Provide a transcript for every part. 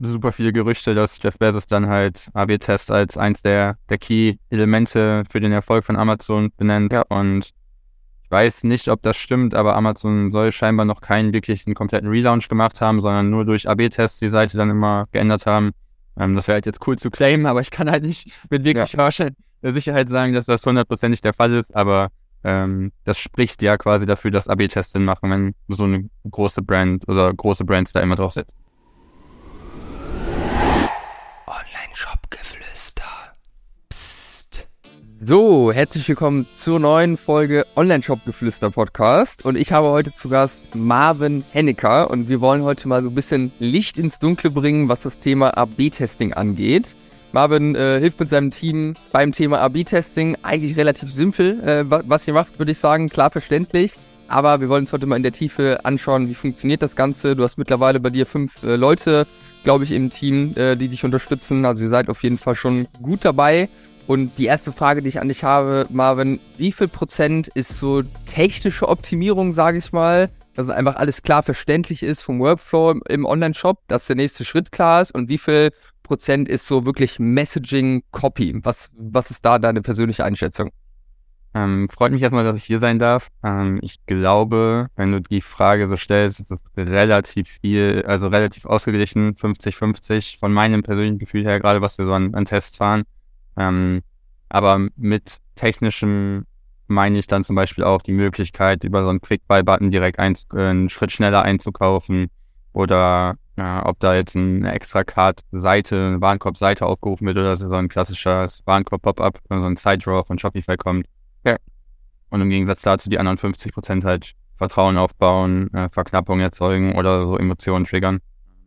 super viele Gerüchte, dass Jeff Bezos dann halt AB-Tests als eins der, der Key-Elemente für den Erfolg von Amazon benennt. Ja. Und ich weiß nicht, ob das stimmt, aber Amazon soll scheinbar noch keinen wirklichen kompletten Relaunch gemacht haben, sondern nur durch AB-Tests die Seite dann immer geändert haben. Ähm, das wäre halt jetzt cool zu claimen, aber ich kann halt nicht mit wirklich ja. Sicherheit sagen, dass das hundertprozentig der Fall ist, aber ähm, das spricht ja quasi dafür, dass AB-Tests Sinn machen, wenn so eine große Brand oder große Brands da immer drauf setzen. Online-Shop-Geflüster. Psst. So, herzlich willkommen zur neuen Folge Online-Shop-Geflüster Podcast. Und ich habe heute zu Gast Marvin Hennecker und wir wollen heute mal so ein bisschen Licht ins Dunkle bringen, was das Thema AB-Testing angeht. Marvin äh, hilft mit seinem Team beim Thema AB-Testing. Eigentlich relativ simpel, äh, was ihr macht, würde ich sagen, klar verständlich. Aber wir wollen uns heute mal in der Tiefe anschauen, wie funktioniert das Ganze. Du hast mittlerweile bei dir fünf äh, Leute, glaube ich, im Team, äh, die dich unterstützen. Also ihr seid auf jeden Fall schon gut dabei. Und die erste Frage, die ich an dich habe, Marvin, wie viel Prozent ist so technische Optimierung, sage ich mal, dass einfach alles klar verständlich ist vom Workflow im, Online-Shop, dass der nächste Schritt klar ist und wie viel Prozent ist so wirklich Messaging Copy? Was, was ist da deine persönliche Einschätzung? Ähm, freut mich erstmal, dass ich hier sein darf. Ähm, ich glaube, wenn du die Frage so stellst, ist es relativ viel, also relativ ausgeglichen, 50-50 von meinem persönlichen Gefühl her, gerade was wir so an, an Tests fahren. Ähm, aber mit technischen meine ich dann zum Beispiel auch die Möglichkeit, über so einen Quick-Buy-Button direkt ein, äh, einen Schritt schneller einzukaufen oder ja, ob da jetzt eine extra Card-Seite, eine Warenkorb-Seite aufgerufen wird oder so ein klassisches Warenkorb-Pop-up, so ein Side-Draw von Shopify kommt. Ja. Und im Gegensatz dazu die anderen 50 Prozent halt Vertrauen aufbauen, äh, Verknappung erzeugen oder so Emotionen triggern.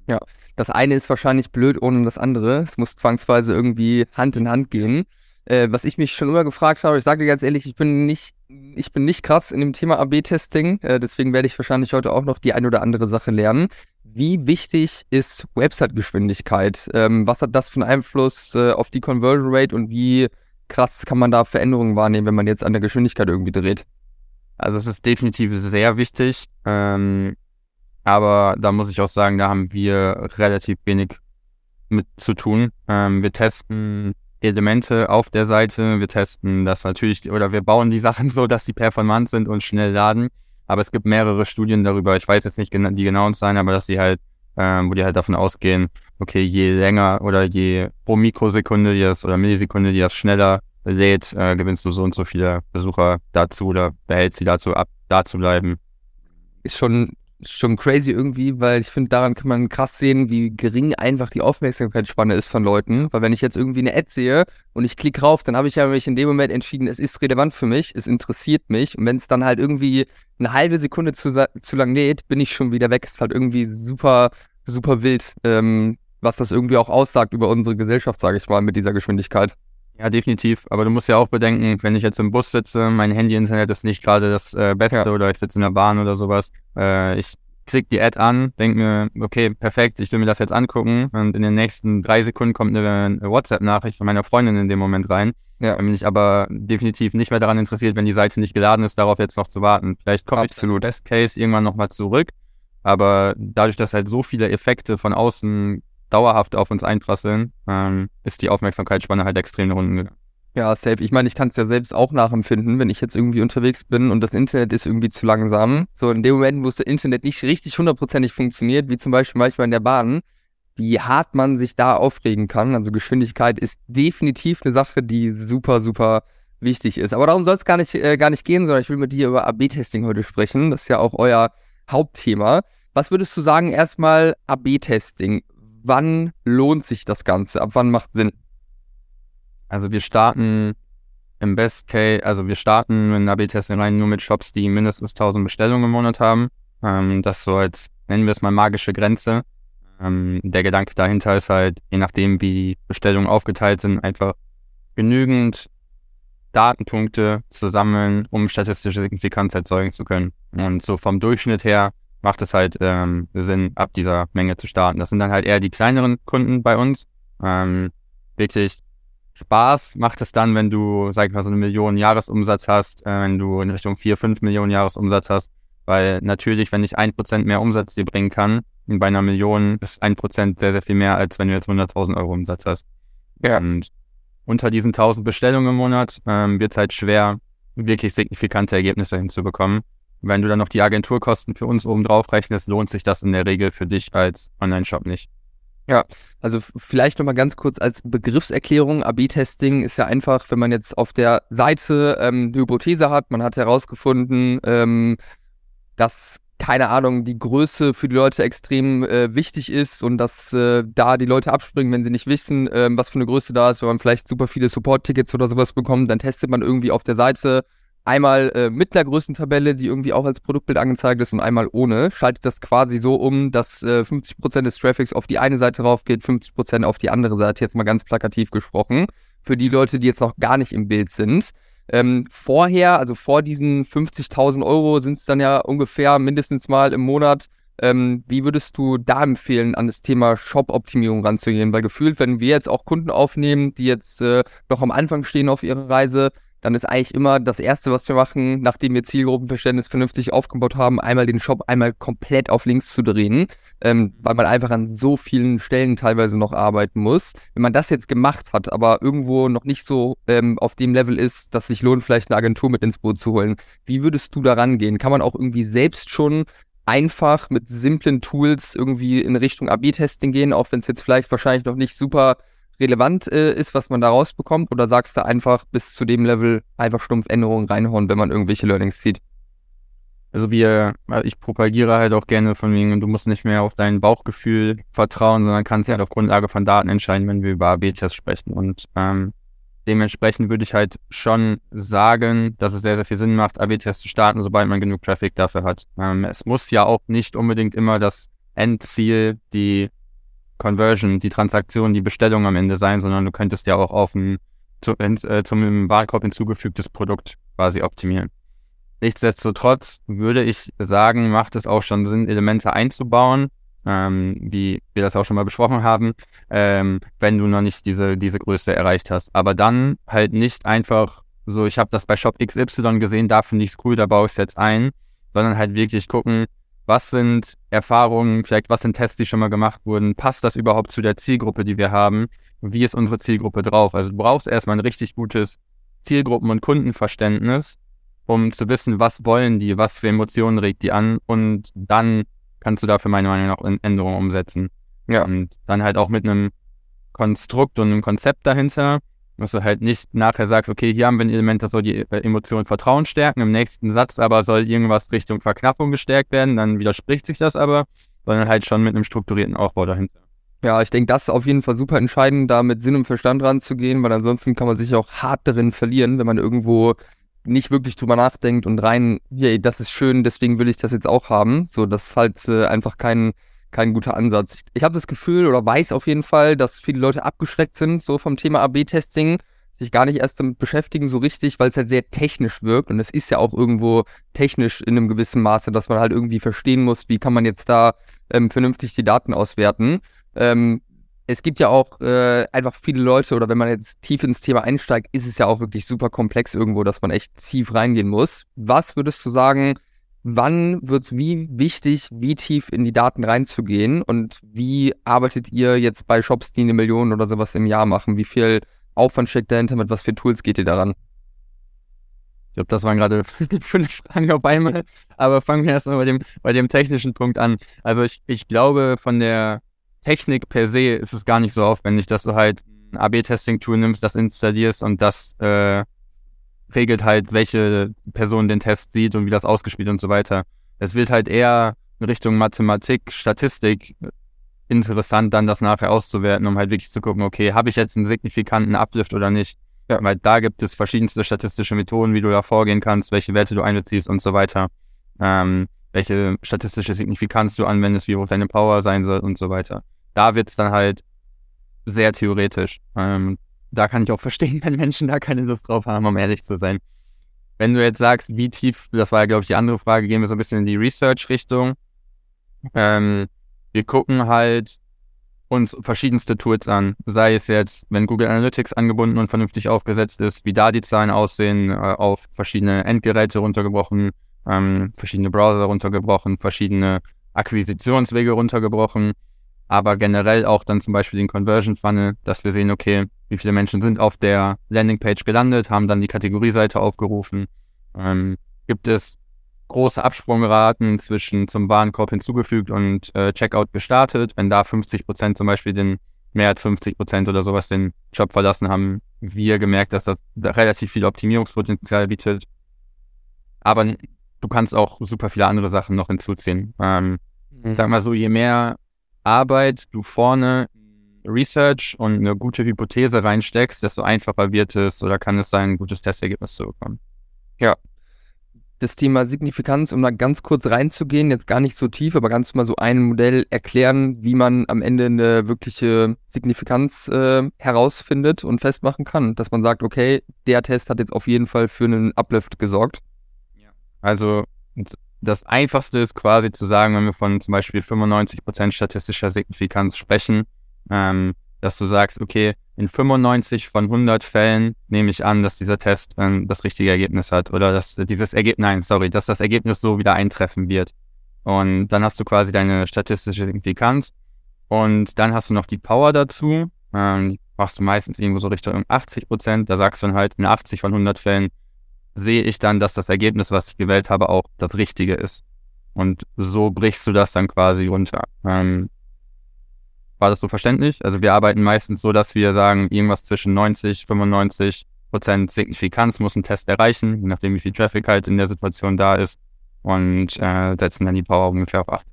Ja, das eine ist wahrscheinlich blöd ohne das andere. Es muss zwangsweise irgendwie Hand in Hand gehen. Äh, was ich mich schon immer gefragt habe, ich sage dir ganz ehrlich, ich bin nicht, ich bin nicht krass in dem Thema AB-Testing, äh, deswegen werde ich wahrscheinlich heute auch noch die ein oder andere Sache lernen. Wie wichtig ist Website-Geschwindigkeit? Ähm, was hat das für einen Einfluss äh, auf die Conversion Rate und wie krass kann man da Veränderungen wahrnehmen, wenn man jetzt an der Geschwindigkeit irgendwie dreht? Also es ist definitiv sehr wichtig, ähm, aber da muss ich auch sagen, da haben wir relativ wenig mit zu tun. Ähm, wir testen Elemente auf der Seite, wir testen das natürlich oder wir bauen die Sachen so, dass sie performant sind und schnell laden. Aber es gibt mehrere Studien darüber, ich weiß jetzt nicht die genauen Zahlen, aber dass sie halt, ähm, wo die halt davon ausgehen, okay, je länger oder je pro Mikrosekunde die das oder Millisekunde die das schneller lädt, äh, gewinnst du so und so viele Besucher dazu oder behältst sie dazu ab, da zu bleiben. Ist schon schon crazy irgendwie, weil ich finde, daran kann man krass sehen, wie gering einfach die Aufmerksamkeitsspanne ist von Leuten. Weil wenn ich jetzt irgendwie eine Ad sehe und ich klicke rauf, dann habe ich ja mich in dem Moment entschieden, es ist relevant für mich, es interessiert mich. Und wenn es dann halt irgendwie eine halbe Sekunde zu, zu lang lädt, bin ich schon wieder weg. Ist halt irgendwie super, super wild, ähm, was das irgendwie auch aussagt über unsere Gesellschaft, sage ich mal, mit dieser Geschwindigkeit. Ja, definitiv. Aber du musst ja auch bedenken, wenn ich jetzt im Bus sitze, mein Handy-Internet ist nicht gerade das äh, Beste ja. oder ich sitze in der Bahn oder sowas. Äh, ich klicke die Ad an, denke mir, okay, perfekt, ich will mir das jetzt angucken und in den nächsten drei Sekunden kommt eine, eine WhatsApp-Nachricht von meiner Freundin in dem Moment rein. Ja. Dann bin ich aber definitiv nicht mehr daran interessiert, wenn die Seite nicht geladen ist, darauf jetzt noch zu warten. Vielleicht komme ich zu Best Case irgendwann nochmal zurück, aber dadurch, dass halt so viele Effekte von außen dauerhaft auf uns einprasseln, ähm, ist die Aufmerksamkeitsspanne halt extrem nach unten gegangen. Ja, safe. Ich meine, ich kann es ja selbst auch nachempfinden, wenn ich jetzt irgendwie unterwegs bin und das Internet ist irgendwie zu langsam. So in dem Moment, wo das Internet nicht richtig hundertprozentig funktioniert, wie zum Beispiel manchmal in der Bahn, wie hart man sich da aufregen kann. Also Geschwindigkeit ist definitiv eine Sache, die super, super wichtig ist. Aber darum soll es gar äh, gar nicht gehen, sondern ich will mit dir über AB-Testing heute sprechen. Das ist ja auch euer Hauptthema. Was würdest du sagen, erstmal AB-Testing? Wann lohnt sich das Ganze? Ab wann macht Sinn? Also wir starten im Best Case, also wir starten in AB-Testing rein nur mit Shops, die mindestens 1000 Bestellungen im Monat haben. Ähm, das so als, nennen wir es mal magische Grenze. Ähm, der Gedanke dahinter ist halt, je nachdem wie die Bestellungen aufgeteilt sind, einfach genügend Datenpunkte zu sammeln, um statistische Signifikanz erzeugen zu können. Und so vom Durchschnitt her macht es halt ähm, Sinn, ab dieser Menge zu starten. Das sind dann halt eher die kleineren Kunden bei uns. Ähm, wirklich Spaß macht es dann, wenn du, sag ich mal, so eine Million Jahresumsatz hast, äh, wenn du in Richtung vier, fünf Millionen Jahresumsatz hast, weil natürlich, wenn ich ein Prozent mehr Umsatz dir bringen kann, bei einer Million ist ein Prozent sehr, sehr viel mehr, als wenn du jetzt 100.000 Euro Umsatz hast. Ja. Und unter diesen 1000 Bestellungen im Monat ähm, wird es halt schwer, wirklich signifikante Ergebnisse hinzubekommen. Wenn du dann noch die Agenturkosten für uns oben drauf rechnest, lohnt sich das in der Regel für dich als Online-Shop nicht. Ja, also vielleicht nochmal ganz kurz als Begriffserklärung. AB-Testing ist ja einfach, wenn man jetzt auf der Seite ähm, eine Hypothese hat, man hat herausgefunden, ähm, dass keine Ahnung, die Größe für die Leute extrem äh, wichtig ist und dass äh, da die Leute abspringen, wenn sie nicht wissen, äh, was für eine Größe da ist, wenn man vielleicht super viele Support-Tickets oder sowas bekommt, dann testet man irgendwie auf der Seite einmal äh, mit einer Größentabelle, die irgendwie auch als Produktbild angezeigt ist und einmal ohne, schaltet das quasi so um, dass äh, 50% des Traffics auf die eine Seite rauf geht, 50% auf die andere Seite, jetzt mal ganz plakativ gesprochen. Für die Leute, die jetzt noch gar nicht im Bild sind. Ähm, vorher, also vor diesen 50.000 Euro sind es dann ja ungefähr mindestens mal im Monat. Ähm, wie würdest du da empfehlen, an das Thema Shop-Optimierung ranzugehen? Weil gefühlt, wenn wir jetzt auch Kunden aufnehmen, die jetzt äh, noch am Anfang stehen auf ihrer Reise, dann ist eigentlich immer das Erste, was wir machen, nachdem wir Zielgruppenverständnis vernünftig aufgebaut haben, einmal den Shop einmal komplett auf links zu drehen, ähm, weil man einfach an so vielen Stellen teilweise noch arbeiten muss. Wenn man das jetzt gemacht hat, aber irgendwo noch nicht so ähm, auf dem Level ist, dass sich lohnt, vielleicht eine Agentur mit ins Boot zu holen, wie würdest du da rangehen? Kann man auch irgendwie selbst schon einfach mit simplen Tools irgendwie in Richtung AB-Testing gehen, auch wenn es jetzt vielleicht wahrscheinlich noch nicht super relevant äh, ist, was man da rausbekommt? Oder sagst du einfach bis zu dem Level einfach stumpf Änderungen reinhauen, wenn man irgendwelche Learnings zieht? Also wir, also ich propagiere halt auch gerne von wegen, du musst nicht mehr auf dein Bauchgefühl vertrauen, sondern kannst halt auf Grundlage von Daten entscheiden, wenn wir über AB-Tests sprechen. Und ähm, dementsprechend würde ich halt schon sagen, dass es sehr, sehr viel Sinn macht, AB-Tests zu starten, sobald man genug Traffic dafür hat. Ähm, es muss ja auch nicht unbedingt immer das Endziel, die Conversion, die Transaktion, die Bestellung am Ende sein, sondern du könntest ja auch auf ein zu, äh, zum Warenkorb hinzugefügtes Produkt quasi optimieren. Nichtsdestotrotz würde ich sagen, macht es auch schon Sinn, Elemente einzubauen, ähm, wie wir das auch schon mal besprochen haben, ähm, wenn du noch nicht diese, diese Größe erreicht hast. Aber dann halt nicht einfach so, ich habe das bei Shop XY gesehen, da finde ich es cool, da baue ich es jetzt ein, sondern halt wirklich gucken, was sind Erfahrungen, vielleicht was sind Tests, die schon mal gemacht wurden? Passt das überhaupt zu der Zielgruppe, die wir haben? Wie ist unsere Zielgruppe drauf? Also du brauchst erstmal ein richtig gutes Zielgruppen- und Kundenverständnis, um zu wissen, was wollen die, was für Emotionen regt die an und dann kannst du dafür meiner Meinung nach Änderungen umsetzen. Ja. Und dann halt auch mit einem Konstrukt und einem Konzept dahinter, dass du halt nicht nachher sagst, okay, hier haben wir ein Element, das soll die äh, Emotion Vertrauen stärken, im nächsten Satz aber soll irgendwas Richtung Verknappung gestärkt werden, dann widerspricht sich das aber, sondern halt schon mit einem strukturierten Aufbau dahinter. Ja, ich denke, das ist auf jeden Fall super entscheidend, da mit Sinn und Verstand ranzugehen, weil ansonsten kann man sich auch hart darin verlieren, wenn man irgendwo nicht wirklich drüber nachdenkt und rein, hey, das ist schön, deswegen will ich das jetzt auch haben. So, das ist halt äh, einfach kein, kein guter Ansatz. Ich, habe das Gefühl oder weiß auf jeden Fall, dass viele Leute abgeschreckt sind, so vom Thema AB-Testing, sich gar nicht erst damit beschäftigen, so richtig, weil es halt sehr technisch wirkt. Und es ist ja auch irgendwo technisch in einem gewissen Maße, dass man halt irgendwie verstehen muss, wie kann man jetzt da ähm, vernünftig die Daten auswerten. Ähm, es gibt ja auch äh, einfach viele Leute, oder wenn man jetzt tief ins Thema einsteigt, ist es ja auch wirklich super komplex irgendwo, dass man echt tief reingehen muss. Was würdest du sagen, wann wird es wie wichtig, wie tief in die Daten reinzugehen und wie arbeitet ihr jetzt bei Shops, die eine Million oder sowas im Jahr machen? Wie viel Aufwand steckt dahinter? Mit was für Tools geht ihr daran? Ich glaube, das waren gerade fünf Fragen auf einmal, aber fangen wir erstmal bei dem, bei dem technischen Punkt an. Also ich, ich glaube, von der Technik per se ist es gar nicht so aufwendig, dass du halt ein AB-Testing-Tool nimmst, das installierst und das äh, regelt halt, welche Person den Test sieht und wie das ausgespielt und so weiter. Es wird halt eher in Richtung Mathematik, Statistik interessant, dann das nachher auszuwerten, um halt wirklich zu gucken, okay, habe ich jetzt einen signifikanten Uplift oder nicht? Ja. Weil da gibt es verschiedenste statistische Methoden, wie du da vorgehen kannst, welche Werte du einbeziehst und so weiter. Ähm, welche statistische Signifikanz du anwendest, wie hoch deine Power sein soll und so weiter. Da wird es dann halt sehr theoretisch. Ähm, da kann ich auch verstehen, wenn Menschen da keine Lust drauf haben, um ehrlich zu sein. Wenn du jetzt sagst, wie tief, das war ja, glaube ich, die andere Frage, gehen wir so ein bisschen in die Research-Richtung. Ähm, wir gucken halt uns verschiedenste Tools an, sei es jetzt, wenn Google Analytics angebunden und vernünftig aufgesetzt ist, wie da die Zahlen aussehen, äh, auf verschiedene Endgeräte runtergebrochen, ähm, verschiedene Browser runtergebrochen, verschiedene Akquisitionswege runtergebrochen, aber generell auch dann zum Beispiel den Conversion Funnel, dass wir sehen, okay, wie viele Menschen sind auf der Landingpage gelandet, haben dann die Kategorieseite aufgerufen. Ähm, gibt es große Absprungraten zwischen zum Warenkorb hinzugefügt und äh, Checkout gestartet. Wenn da 50 Prozent zum Beispiel den mehr als 50 Prozent oder sowas den Job verlassen haben, wir gemerkt, dass das relativ viel Optimierungspotenzial bietet. Aber du kannst auch super viele andere Sachen noch hinzuziehen. Ähm, mhm. Sag mal so, je mehr Arbeit du vorne Research und eine gute Hypothese reinsteckst, desto einfacher wird es oder kann es sein, ein gutes Testergebnis zu bekommen. Ja, das Thema Signifikanz, um da ganz kurz reinzugehen, jetzt gar nicht so tief, aber ganz mal so ein Modell erklären, wie man am Ende eine wirkliche Signifikanz äh, herausfindet und festmachen kann. Dass man sagt, okay, der Test hat jetzt auf jeden Fall für einen Uplift gesorgt. Also das Einfachste ist quasi zu sagen, wenn wir von zum Beispiel 95% statistischer Signifikanz sprechen, ähm, dass du sagst, okay, in 95 von 100 Fällen nehme ich an, dass dieser Test ähm, das richtige Ergebnis hat oder dass dieses Ergebnis, nein, sorry, dass das Ergebnis so wieder eintreffen wird. Und dann hast du quasi deine statistische Signifikanz und dann hast du noch die Power dazu. Ähm, machst du meistens irgendwo so Richtung 80 Prozent. Da sagst du dann halt, in 80 von 100 Fällen sehe ich dann, dass das Ergebnis, was ich gewählt habe, auch das Richtige ist. Und so brichst du das dann quasi runter. Ähm, war das so verständlich? Also wir arbeiten meistens so, dass wir sagen, irgendwas zwischen 90, 95 Prozent Signifikanz muss ein Test erreichen, je nachdem wie viel Traffic halt in der Situation da ist und äh, setzen dann die Power ungefähr auf 80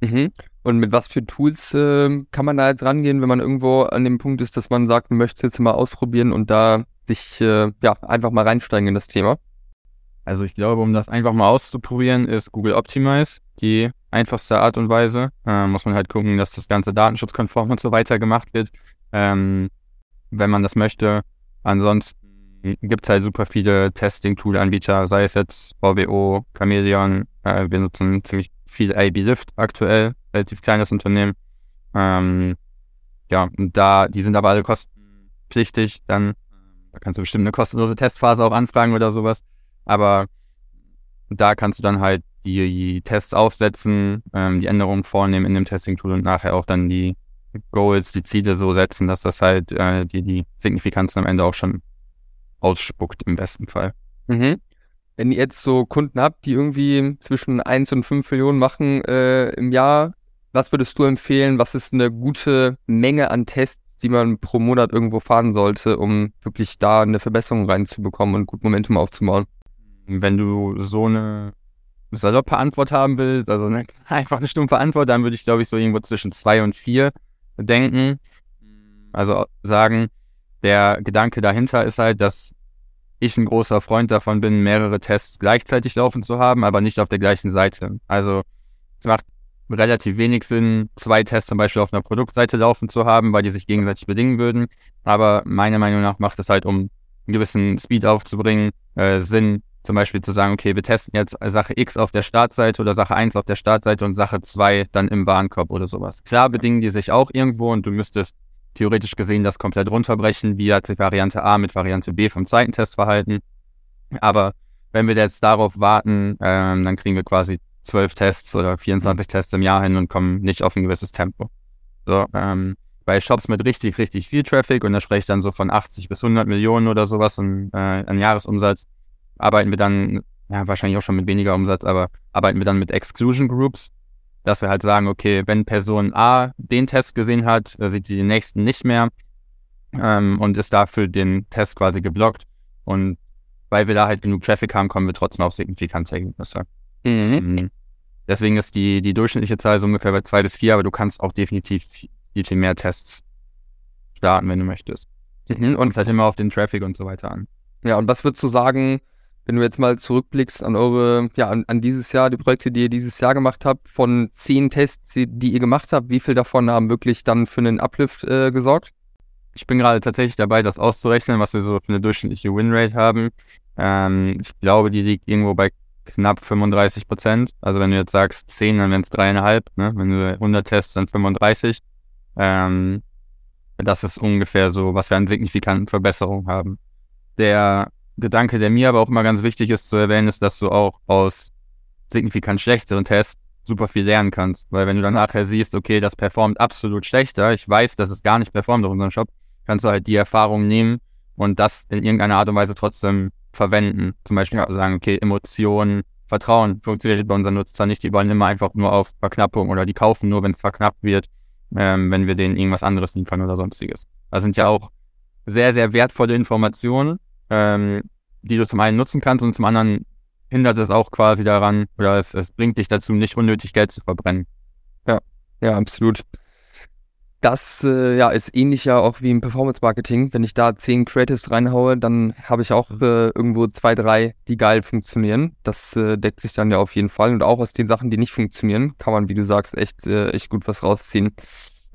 Prozent. Mhm. Und mit was für Tools äh, kann man da jetzt rangehen, wenn man irgendwo an dem Punkt ist, dass man sagt, man möchte es jetzt mal ausprobieren und da sich äh, ja einfach mal reinsteigen in das Thema? Also ich glaube, um das einfach mal auszuprobieren, ist Google Optimize die einfachste Art und Weise. Äh, muss man halt gucken, dass das Ganze datenschutzkonform und so weiter gemacht wird, ähm, wenn man das möchte. Ansonsten gibt es halt super viele Testing-Tool-Anbieter, sei es jetzt VWO, Chameleon. Äh, wir nutzen ziemlich viel AB Lift aktuell, relativ kleines Unternehmen. Ähm, ja, und da, die sind aber alle kostenpflichtig. Dann da kannst du bestimmt eine kostenlose Testphase auch anfragen oder sowas. Aber da kannst du dann halt die Tests aufsetzen, ähm, die Änderungen vornehmen in dem Testing-Tool und nachher auch dann die Goals, die Ziele so setzen, dass das halt äh, die, die Signifikanzen am Ende auch schon ausspuckt im besten Fall. Mhm. Wenn ihr jetzt so Kunden habt, die irgendwie zwischen 1 und 5 Millionen machen äh, im Jahr, was würdest du empfehlen? Was ist eine gute Menge an Tests, die man pro Monat irgendwo fahren sollte, um wirklich da eine Verbesserung reinzubekommen und gut Momentum aufzubauen? Wenn du so eine saloppe Antwort haben willst, also eine, einfach eine stumpfe Antwort, dann würde ich, glaube ich, so irgendwo zwischen zwei und vier denken. Also sagen, der Gedanke dahinter ist halt, dass ich ein großer Freund davon bin, mehrere Tests gleichzeitig laufen zu haben, aber nicht auf der gleichen Seite. Also es macht relativ wenig Sinn, zwei Tests zum Beispiel auf einer Produktseite laufen zu haben, weil die sich gegenseitig bedingen würden. Aber meiner Meinung nach macht es halt, um einen gewissen Speed aufzubringen, äh, Sinn, zum Beispiel zu sagen, okay, wir testen jetzt Sache X auf der Startseite oder Sache 1 auf der Startseite und Sache 2 dann im Warenkorb oder sowas. Klar bedingen die sich auch irgendwo und du müsstest theoretisch gesehen das komplett runterbrechen, wie hat sich Variante A mit Variante B vom zweiten Test verhalten. Aber wenn wir jetzt darauf warten, ähm, dann kriegen wir quasi 12 Tests oder 24 Tests im Jahr hin und kommen nicht auf ein gewisses Tempo. So, ähm, bei Shops mit richtig, richtig viel Traffic, und da spreche ich dann so von 80 bis 100 Millionen oder sowas an, äh, an Jahresumsatz, arbeiten wir dann, ja, wahrscheinlich auch schon mit weniger Umsatz, aber arbeiten wir dann mit Exclusion Groups, dass wir halt sagen, okay, wenn Person A den Test gesehen hat, sieht sie den nächsten nicht mehr ähm, und ist dafür den Test quasi geblockt. Und weil wir da halt genug Traffic haben, kommen wir trotzdem auf signifikante Ergebnisse. Mhm. mhm. Deswegen ist die, die durchschnittliche Zahl so ungefähr bei zwei bis vier, aber du kannst auch definitiv viel, viel mehr Tests starten, wenn du möchtest. Mhm. Und halt immer auf den Traffic und so weiter an. Ja, und was würdest du sagen, wenn du jetzt mal zurückblickst an eure, ja, an, an, dieses Jahr, die Projekte, die ihr dieses Jahr gemacht habt, von zehn Tests, die, die ihr gemacht habt, wie viel davon haben wirklich dann für einen Uplift äh, gesorgt? Ich bin gerade tatsächlich dabei, das auszurechnen, was wir so für eine durchschnittliche Winrate haben. Ähm, ich glaube, die liegt irgendwo bei knapp 35 Prozent. Also wenn du jetzt sagst 10, dann wären es dreieinhalb. Ne? Wenn du 100 Tests, dann 35. Ähm, das ist ungefähr so, was wir an signifikanten Verbesserungen haben. Der Gedanke, der mir aber auch immer ganz wichtig ist zu erwähnen, ist, dass du auch aus signifikant schlechteren Tests super viel lernen kannst. Weil wenn du dann nachher siehst, okay, das performt absolut schlechter, ich weiß, dass es gar nicht performt auf unserem Shop, kannst du halt die Erfahrung nehmen und das in irgendeiner Art und Weise trotzdem verwenden. Zum Beispiel ja. sagen, okay, Emotionen, Vertrauen funktioniert bei unseren Nutzern nicht. Die wollen immer einfach nur auf Verknappung oder die kaufen nur, wenn es verknappt wird, ähm, wenn wir denen irgendwas anderes liefern oder sonstiges. Das sind ja auch sehr, sehr wertvolle Informationen, ähm, die du zum einen nutzen kannst und zum anderen hindert es auch quasi daran oder es, es bringt dich dazu, nicht unnötig Geld zu verbrennen. Ja, ja, absolut. Das äh, ja, ist ähnlich ja auch wie im Performance-Marketing. Wenn ich da zehn Creatives reinhaue, dann habe ich auch äh, irgendwo zwei, drei, die geil funktionieren. Das äh, deckt sich dann ja auf jeden Fall. Und auch aus den Sachen, die nicht funktionieren, kann man, wie du sagst, echt, äh, echt gut was rausziehen.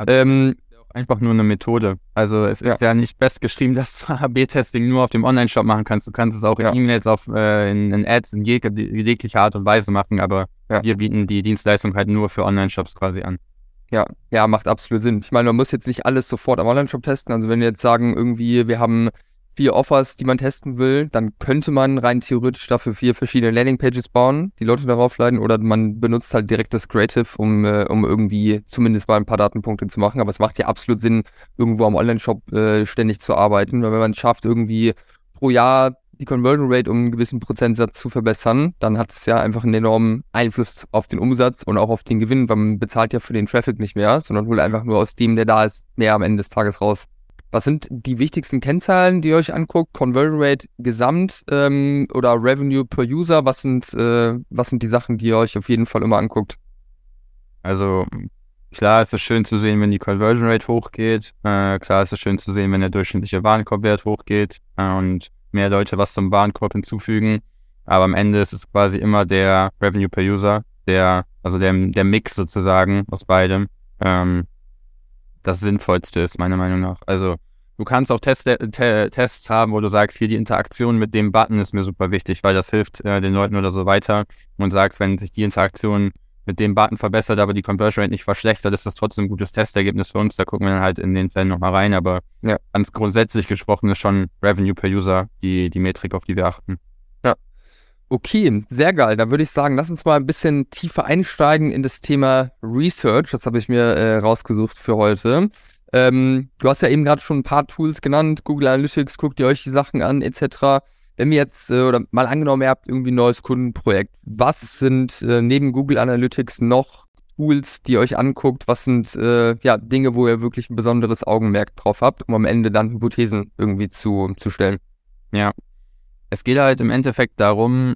Ähm, einfach nur eine Methode. Also es ja. ist ja nicht best geschrieben, dass du AB-Testing nur auf dem Online-Shop machen kannst. Du kannst es auch in ja. E-Mails, auf, äh, in, in, Ads, in jeg jeglicher Art und Weise machen, aber ja. wir bieten die Dienstleistung halt nur für Online-Shops quasi an. Ja, ja, macht absolut Sinn. Ich meine, man muss jetzt nicht alles sofort am Online-Shop testen. Also wenn wir jetzt sagen, irgendwie, wir haben vier Offers, die man testen will, dann könnte man rein theoretisch dafür vier verschiedene Landingpages bauen, die Leute darauf leiten, oder man benutzt halt direkt das Creative, um, äh, um irgendwie zumindest mal ein paar Datenpunkte zu machen. Aber es macht ja absolut Sinn, irgendwo am Online-Shop äh, ständig zu arbeiten, weil wenn man es schafft, irgendwie pro Jahr die Conversion Rate um einen gewissen Prozentsatz zu verbessern, dann hat es ja einfach einen enormen Einfluss auf den Umsatz und auch auf den Gewinn, weil man bezahlt ja für den Traffic nicht mehr, sondern holt einfach nur aus dem, der da ist, mehr am Ende des Tages raus. Was sind die wichtigsten Kennzahlen, die ihr euch anguckt? Conversion Rate gesamt ähm, oder Revenue per User? Was sind, äh, was sind die Sachen, die ihr euch auf jeden Fall immer anguckt? Also klar ist es schön zu sehen, wenn die Conversion Rate hochgeht. Äh, klar ist es schön zu sehen, wenn der durchschnittliche Warenkorbwert hochgeht äh, und mehr Leute was zum Warenkorb hinzufügen. Aber am Ende ist es quasi immer der Revenue per User, der, also der, der Mix sozusagen aus beidem, ähm, das Sinnvollste ist, meiner Meinung nach. Also Du kannst auch Test, te Tests haben, wo du sagst, hier die Interaktion mit dem Button ist mir super wichtig, weil das hilft äh, den Leuten oder so weiter. Und sagst, wenn sich die Interaktion mit dem Button verbessert, aber die Conversion Rate nicht verschlechtert, ist das trotzdem ein gutes Testergebnis für uns. Da gucken wir dann halt in den Fällen nochmal rein. Aber ja. ganz grundsätzlich gesprochen ist schon Revenue per User die, die Metrik, auf die wir achten. Ja. Okay, sehr geil. Da würde ich sagen, lass uns mal ein bisschen tiefer einsteigen in das Thema Research. Das habe ich mir äh, rausgesucht für heute. Ähm, du hast ja eben gerade schon ein paar Tools genannt, Google Analytics, guckt ihr euch die Sachen an, etc. Wenn wir jetzt, äh, oder mal angenommen, ihr habt irgendwie ein neues Kundenprojekt, was sind äh, neben Google Analytics noch Tools, die ihr euch anguckt? Was sind äh, ja, Dinge, wo ihr wirklich ein besonderes Augenmerk drauf habt, um am Ende dann Hypothesen irgendwie zu, zu stellen? Ja. Es geht halt im Endeffekt darum,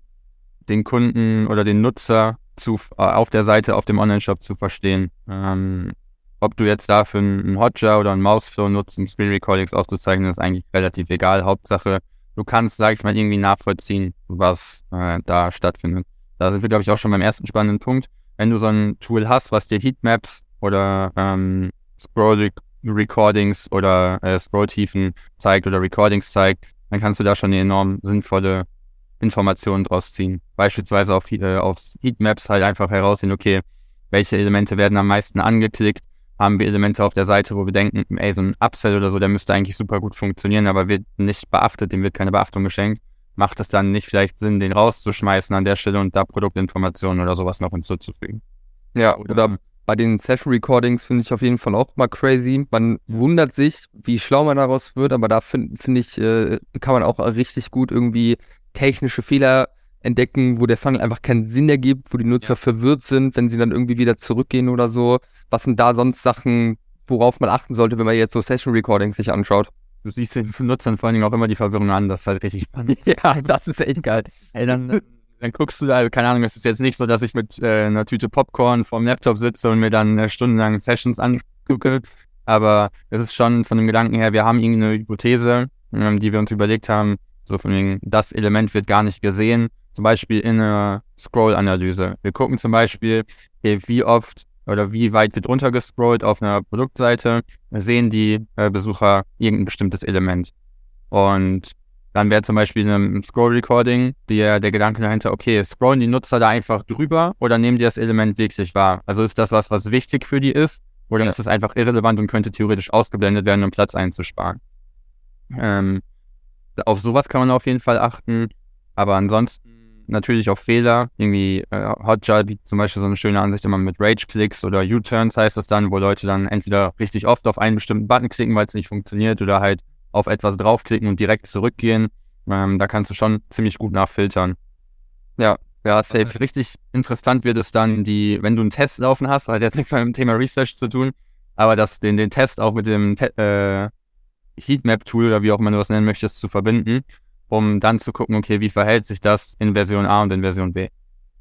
den Kunden oder den Nutzer zu, auf der Seite, auf dem Online-Shop zu verstehen. Ähm, ob du jetzt dafür einen Hotjar oder einen Mouseflow nutzt, um Screen Recordings aufzuzeichnen, ist eigentlich relativ egal. Hauptsache, du kannst, sag ich mal, irgendwie nachvollziehen, was äh, da stattfindet. Da sind wir, glaube ich, auch schon beim ersten spannenden Punkt. Wenn du so ein Tool hast, was dir Heatmaps oder ähm, Scroll Recordings oder äh, Scrolltiefen zeigt oder Recordings zeigt, dann kannst du da schon eine enorm sinnvolle Informationen draus ziehen. Beispielsweise auf, äh, auf Heatmaps halt einfach heraussehen, okay, welche Elemente werden am meisten angeklickt, haben wir Elemente auf der Seite, wo wir denken, ey, so ein Upsell oder so, der müsste eigentlich super gut funktionieren, aber wird nicht beachtet, dem wird keine Beachtung geschenkt. Macht es dann nicht vielleicht Sinn, den rauszuschmeißen an der Stelle und da Produktinformationen oder sowas noch hinzuzufügen? Ja, oder, oder bei den Session Recordings finde ich auf jeden Fall auch mal crazy. Man wundert sich, wie schlau man daraus wird, aber da finde find ich, äh, kann man auch richtig gut irgendwie technische Fehler entdecken, wo der Funnel einfach keinen Sinn ergibt, wo die Nutzer ja. verwirrt sind, wenn sie dann irgendwie wieder zurückgehen oder so. Was sind da sonst Sachen, worauf man achten sollte, wenn man jetzt so Session Recordings sich anschaut? Du siehst den Nutzern vor allen Dingen auch immer die Verwirrung an, das ist halt richtig spannend. ja, das ist echt geil. Ey, dann, dann guckst du da, also keine Ahnung, es ist jetzt nicht so, dass ich mit äh, einer Tüte Popcorn vorm Laptop sitze und mir dann äh, stundenlang Sessions angucke, aber es ist schon von dem Gedanken her, wir haben irgendeine Hypothese, ähm, die wir uns überlegt haben, so von wegen, das Element wird gar nicht gesehen, zum Beispiel in einer Scroll-Analyse. Wir gucken zum Beispiel, wie oft oder wie weit wird runtergescrollt auf einer Produktseite, sehen die äh, Besucher irgendein bestimmtes Element. Und dann wäre zum Beispiel in einem Scroll-Recording der, der Gedanke dahinter, okay, scrollen die Nutzer da einfach drüber oder nehmen die das Element wirklich wahr? Also ist das was, was wichtig für die ist oder ja. ist es einfach irrelevant und könnte theoretisch ausgeblendet werden, um Platz einzusparen? Ähm, auf sowas kann man auf jeden Fall achten. Aber ansonsten natürlich auch Fehler. Irgendwie äh, Hotjar bietet zum Beispiel so eine schöne Ansicht immer mit Rage-Clicks oder U-Turns heißt das dann, wo Leute dann entweder richtig oft auf einen bestimmten Button klicken, weil es nicht funktioniert, oder halt auf etwas draufklicken und direkt zurückgehen. Ähm, da kannst du schon ziemlich gut nachfiltern. Ja, ja, safe. Richtig interessant wird es dann, die, wenn du einen Test laufen hast, hat jetzt nichts mit dem Thema Research zu tun, aber das, den, den Test auch mit dem Te äh, Heatmap-Tool oder wie auch immer du das nennen möchtest, zu verbinden, um dann zu gucken, okay, wie verhält sich das in Version A und in Version B.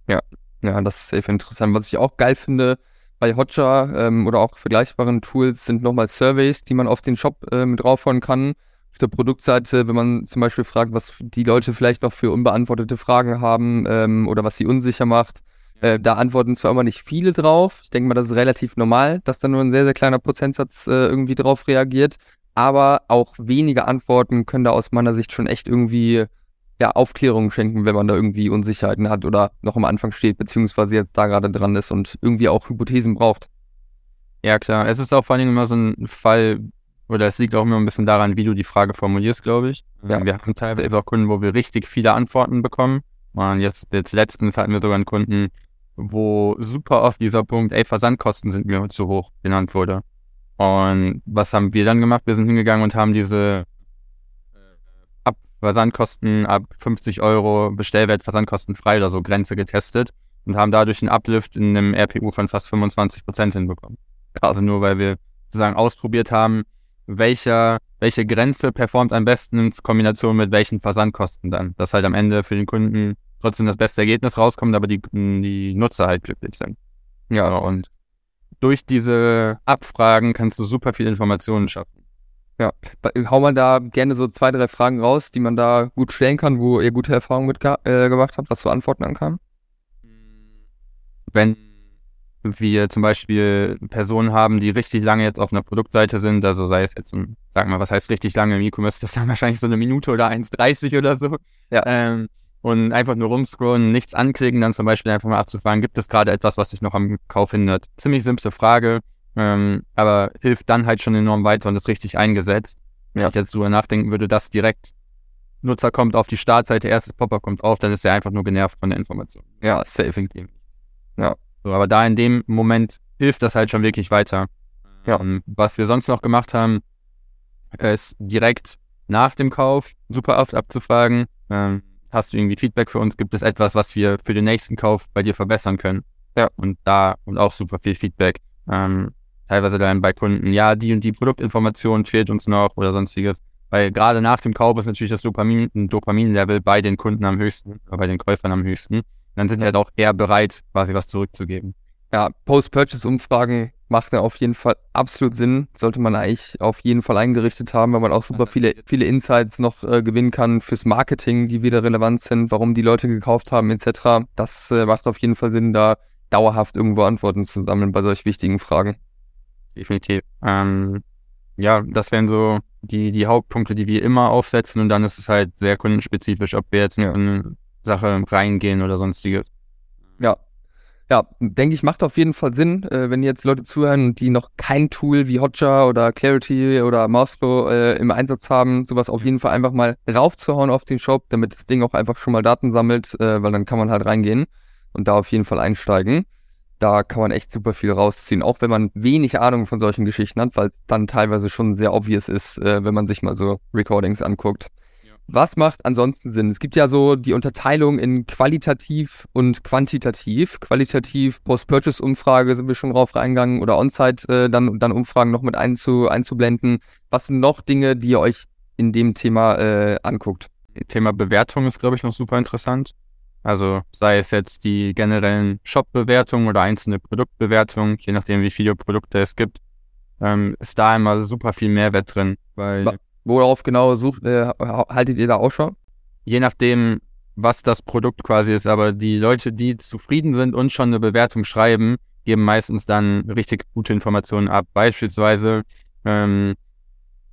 Ja, ja, das ist safe interessant. Was ich auch geil finde bei Hotjar ähm, oder auch vergleichbaren Tools sind nochmal Surveys, die man auf den Shop äh, mit draufhauen kann auf der Produktseite, wenn man zum Beispiel fragt, was die Leute vielleicht noch für unbeantwortete Fragen haben ähm, oder was sie unsicher macht, äh, da antworten zwar immer nicht viele drauf. Ich denke mal, das ist relativ normal, dass da nur ein sehr, sehr kleiner Prozentsatz äh, irgendwie drauf reagiert. Aber auch wenige Antworten können da aus meiner Sicht schon echt irgendwie ja, Aufklärung schenken, wenn man da irgendwie Unsicherheiten hat oder noch am Anfang steht, beziehungsweise jetzt da gerade dran ist und irgendwie auch Hypothesen braucht. Ja, klar. Es ist auch vor allem immer so ein Fall, oder es liegt auch immer ein bisschen daran, wie du die Frage formulierst, glaube ich. Ja. Wir haben teilweise auch Kunden, wo wir richtig viele Antworten bekommen. Und jetzt, jetzt letztens hatten wir sogar einen Kunden, wo super oft dieser Punkt, ey, Versandkosten sind mir zu hoch, genannt wurde. Und was haben wir dann gemacht? Wir sind hingegangen und haben diese äh, ab Versandkosten ab 50 Euro Bestellwert versandkostenfrei oder so Grenze getestet und haben dadurch einen Uplift in einem RPU von fast 25 Prozent hinbekommen. Also nur weil wir sozusagen ausprobiert haben, welcher, welche Grenze performt am besten in Kombination mit welchen Versandkosten dann. Dass halt am Ende für den Kunden trotzdem das beste Ergebnis rauskommt, aber die, die Nutzer halt glücklich sind. Ja, und durch diese Abfragen kannst du super viele Informationen schaffen. Ja, hau mal da gerne so zwei, drei Fragen raus, die man da gut stellen kann, wo ihr gute Erfahrungen mit äh, gemacht habt, was für Antworten ankamen. Wenn wir zum Beispiel Personen haben, die richtig lange jetzt auf einer Produktseite sind, also sei es jetzt, sagen wir mal, was heißt richtig lange im E-Commerce, das ist dann wahrscheinlich so eine Minute oder 1,30 oder so. Ja. Ähm, und einfach nur rumscrollen, nichts anklicken, dann zum Beispiel einfach mal abzufragen, gibt es gerade etwas, was sich noch am Kauf hindert? Ziemlich simple Frage, ähm, aber hilft dann halt schon enorm weiter und ist richtig eingesetzt. Wenn ja. ich jetzt drüber nachdenken würde, dass direkt Nutzer kommt auf die Startseite, erstes Popper kommt auf, dann ist er einfach nur genervt von der Information. Ja, safe. Ja. So, aber da in dem Moment hilft das halt schon wirklich weiter. Ja. Und ähm, was wir sonst noch gemacht haben, ist direkt nach dem Kauf super oft abzufragen, ähm, hast du irgendwie Feedback für uns? Gibt es etwas, was wir für den nächsten Kauf bei dir verbessern können? Ja. Und da und auch super viel Feedback. Ähm, teilweise dann bei Kunden, ja, die und die Produktinformation fehlt uns noch oder sonstiges. Weil gerade nach dem Kauf ist natürlich das Dopamin, Dopaminlevel bei den Kunden am höchsten, bei den Käufern am höchsten dann sind die halt auch eher bereit, quasi was zurückzugeben. Ja, Post-Purchase-Umfragen macht ja auf jeden Fall absolut Sinn. Sollte man eigentlich auf jeden Fall eingerichtet haben, weil man auch super viele, viele Insights noch äh, gewinnen kann fürs Marketing, die wieder relevant sind, warum die Leute gekauft haben, etc. Das äh, macht auf jeden Fall Sinn, da dauerhaft irgendwo Antworten zu sammeln bei solch wichtigen Fragen. Definitiv. Ähm, ja, das wären so die, die Hauptpunkte, die wir immer aufsetzen und dann ist es halt sehr kundenspezifisch, ob wir jetzt ja. eine Sache reingehen oder sonstiges. Ja. Ja, denke ich, macht auf jeden Fall Sinn, äh, wenn jetzt Leute zuhören, die noch kein Tool wie Hotjar oder Clarity oder Mouseflow äh, im Einsatz haben, sowas auf jeden Fall einfach mal raufzuhauen auf den Shop, damit das Ding auch einfach schon mal Daten sammelt, äh, weil dann kann man halt reingehen und da auf jeden Fall einsteigen. Da kann man echt super viel rausziehen, auch wenn man wenig Ahnung von solchen Geschichten hat, weil es dann teilweise schon sehr obvious ist, äh, wenn man sich mal so Recordings anguckt. Was macht ansonsten Sinn? Es gibt ja so die Unterteilung in qualitativ und quantitativ. Qualitativ, Post-Purchase-Umfrage sind wir schon drauf reingegangen oder On-Site äh, dann, dann Umfragen noch mit einzu, einzublenden. Was sind noch Dinge, die ihr euch in dem Thema äh, anguckt? Thema Bewertung ist, glaube ich, noch super interessant. Also sei es jetzt die generellen Shop-Bewertungen oder einzelne Produktbewertungen, je nachdem, wie viele Produkte es gibt, ähm, ist da immer super viel Mehrwert drin. Weil Worauf genau sucht, äh, haltet ihr da Ausschau? Je nachdem, was das Produkt quasi ist, aber die Leute, die zufrieden sind und schon eine Bewertung schreiben, geben meistens dann richtig gute Informationen ab. Beispielsweise, ähm,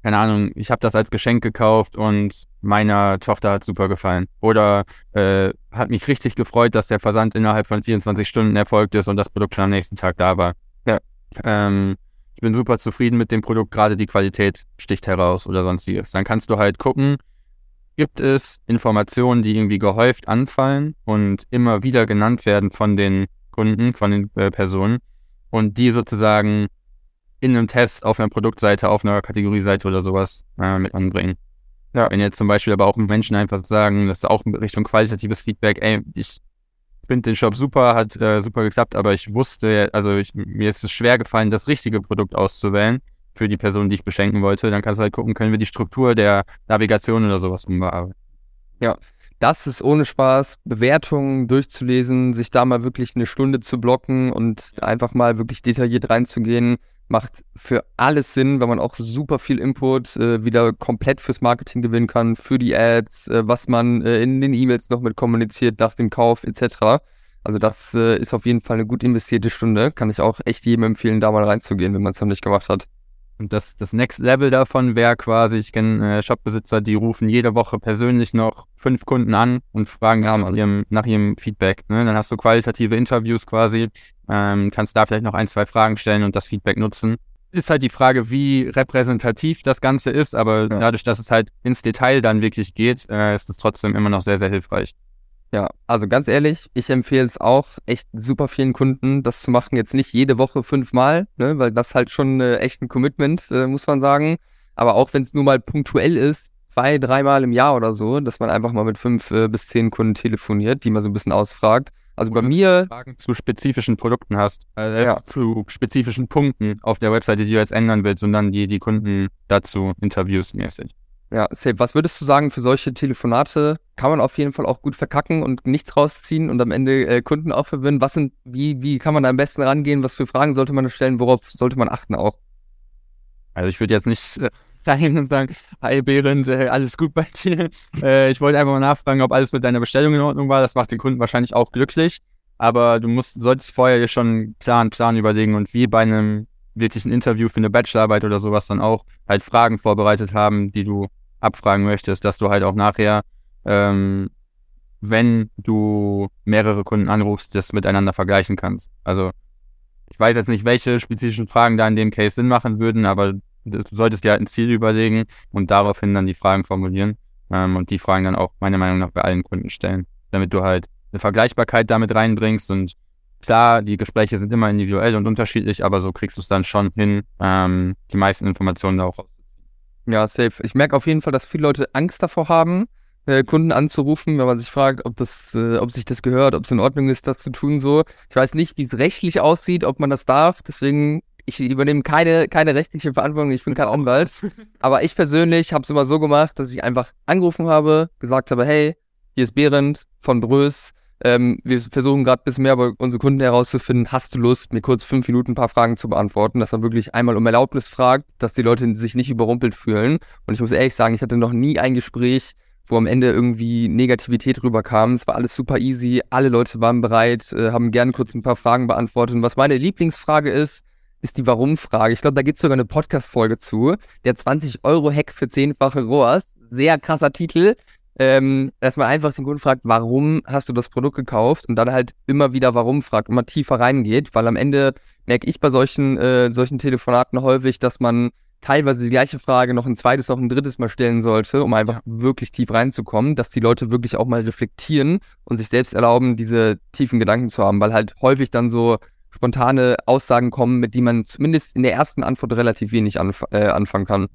keine Ahnung, ich habe das als Geschenk gekauft und meiner Tochter hat super gefallen. Oder äh, hat mich richtig gefreut, dass der Versand innerhalb von 24 Stunden erfolgt ist und das Produkt schon am nächsten Tag da war. Ja. Ähm, ich bin super zufrieden mit dem Produkt, gerade die Qualität sticht heraus oder sonstiges. Dann kannst du halt gucken, gibt es Informationen, die irgendwie gehäuft anfallen und immer wieder genannt werden von den Kunden, von den äh, Personen und die sozusagen in einem Test auf einer Produktseite, auf einer Kategorieseite oder sowas äh, mit anbringen. Ja. Wenn jetzt zum Beispiel aber auch Menschen einfach sagen, das ist auch in Richtung qualitatives Feedback, ey, ich finde den Shop super, hat äh, super geklappt, aber ich wusste, also ich, mir ist es schwer gefallen, das richtige Produkt auszuwählen für die Person, die ich beschenken wollte. Dann kannst du halt gucken, können wir die Struktur der Navigation oder sowas umbearbeiten. Ja, das ist ohne Spaß, Bewertungen durchzulesen, sich da mal wirklich eine Stunde zu blocken und einfach mal wirklich detailliert reinzugehen, macht für alles Sinn, weil man auch super viel Input äh, wieder komplett fürs Marketing gewinnen kann, für die Ads, äh, was man äh, in den E-Mails noch mit kommuniziert nach dem Kauf etc. Also das äh, ist auf jeden Fall eine gut investierte Stunde. Kann ich auch echt jedem empfehlen, da mal reinzugehen, wenn man es noch nicht gemacht hat. Und das, das Next Level davon wäre quasi, ich kenne äh, Shopbesitzer, die rufen jede Woche persönlich noch fünf Kunden an und fragen ja, nach, ihrem, nach ihrem Feedback. Ne? Dann hast du qualitative Interviews quasi, ähm, kannst da vielleicht noch ein, zwei Fragen stellen und das Feedback nutzen. Ist halt die Frage, wie repräsentativ das Ganze ist, aber ja. dadurch, dass es halt ins Detail dann wirklich geht, äh, ist es trotzdem immer noch sehr, sehr hilfreich. Ja, also ganz ehrlich, ich empfehle es auch echt super vielen Kunden, das zu machen. Jetzt nicht jede Woche fünfmal, ne, weil das halt schon äh, echt ein Commitment, äh, muss man sagen. Aber auch wenn es nur mal punktuell ist, zwei, dreimal im Jahr oder so, dass man einfach mal mit fünf äh, bis zehn Kunden telefoniert, die man so ein bisschen ausfragt. Also bei mir. Fragen zu spezifischen Produkten hast, äh, ja. zu spezifischen Punkten auf der Webseite, die du jetzt ändern willst, und dann die, die Kunden dazu Interviews mäßig. Ja, safe. Was würdest du sagen, für solche Telefonate kann man auf jeden Fall auch gut verkacken und nichts rausziehen und am Ende äh, Kunden auch verwirren? Was sind, wie, wie kann man da am besten rangehen? Was für Fragen sollte man stellen? Worauf sollte man achten auch? Also ich würde jetzt nicht äh, dahin und sagen, hi Behrend, äh, alles gut bei dir. Äh, ich wollte einfach mal nachfragen, ob alles mit deiner Bestellung in Ordnung war. Das macht den Kunden wahrscheinlich auch glücklich. Aber du musst, solltest vorher dir schon einen klaren Plan überlegen und wie bei einem wirklichen Interview für eine Bachelorarbeit oder sowas dann auch halt Fragen vorbereitet haben, die du abfragen möchtest, dass du halt auch nachher, ähm, wenn du mehrere Kunden anrufst, das miteinander vergleichen kannst. Also ich weiß jetzt nicht, welche spezifischen Fragen da in dem Case Sinn machen würden, aber du solltest dir halt ein Ziel überlegen und daraufhin dann die Fragen formulieren ähm, und die Fragen dann auch meiner Meinung nach bei allen Kunden stellen, damit du halt eine Vergleichbarkeit damit reinbringst und klar, die Gespräche sind immer individuell und unterschiedlich, aber so kriegst du es dann schon hin, ähm, die meisten Informationen da auch rauszuziehen. Ja, safe. Ich merke auf jeden Fall, dass viele Leute Angst davor haben, äh, Kunden anzurufen, wenn man sich fragt, ob das, äh, ob sich das gehört, ob es in Ordnung ist, das zu tun so. Ich weiß nicht, wie es rechtlich aussieht, ob man das darf. Deswegen ich übernehme keine, keine rechtliche Verantwortung, ich bin kein Anwalt. Aber ich persönlich habe es immer so gemacht, dass ich einfach angerufen habe, gesagt habe, hey, hier ist Behrend von Brös. Ähm, wir versuchen gerade ein bisschen mehr über unsere Kunden herauszufinden. Hast du Lust, mir kurz fünf Minuten ein paar Fragen zu beantworten? Dass man wirklich einmal um Erlaubnis fragt, dass die Leute sich nicht überrumpelt fühlen. Und ich muss ehrlich sagen, ich hatte noch nie ein Gespräch, wo am Ende irgendwie Negativität rüberkam. Es war alles super easy. Alle Leute waren bereit, äh, haben gern kurz ein paar Fragen beantwortet. Und was meine Lieblingsfrage ist, ist die Warum-Frage. Ich glaube, da gibt es sogar eine Podcast-Folge zu. Der 20-Euro-Hack für zehnfache ROAS. Sehr krasser Titel. Ähm, dass man einfach den Kunden fragt, warum hast du das Produkt gekauft und dann halt immer wieder warum fragt, immer tiefer reingeht, weil am Ende merke ich bei solchen, äh, solchen Telefonaten häufig, dass man teilweise die gleiche Frage noch ein zweites, noch ein drittes Mal stellen sollte, um einfach ja. wirklich tief reinzukommen, dass die Leute wirklich auch mal reflektieren und sich selbst erlauben, diese tiefen Gedanken zu haben, weil halt häufig dann so spontane Aussagen kommen, mit denen man zumindest in der ersten Antwort relativ wenig anf äh, anfangen kann.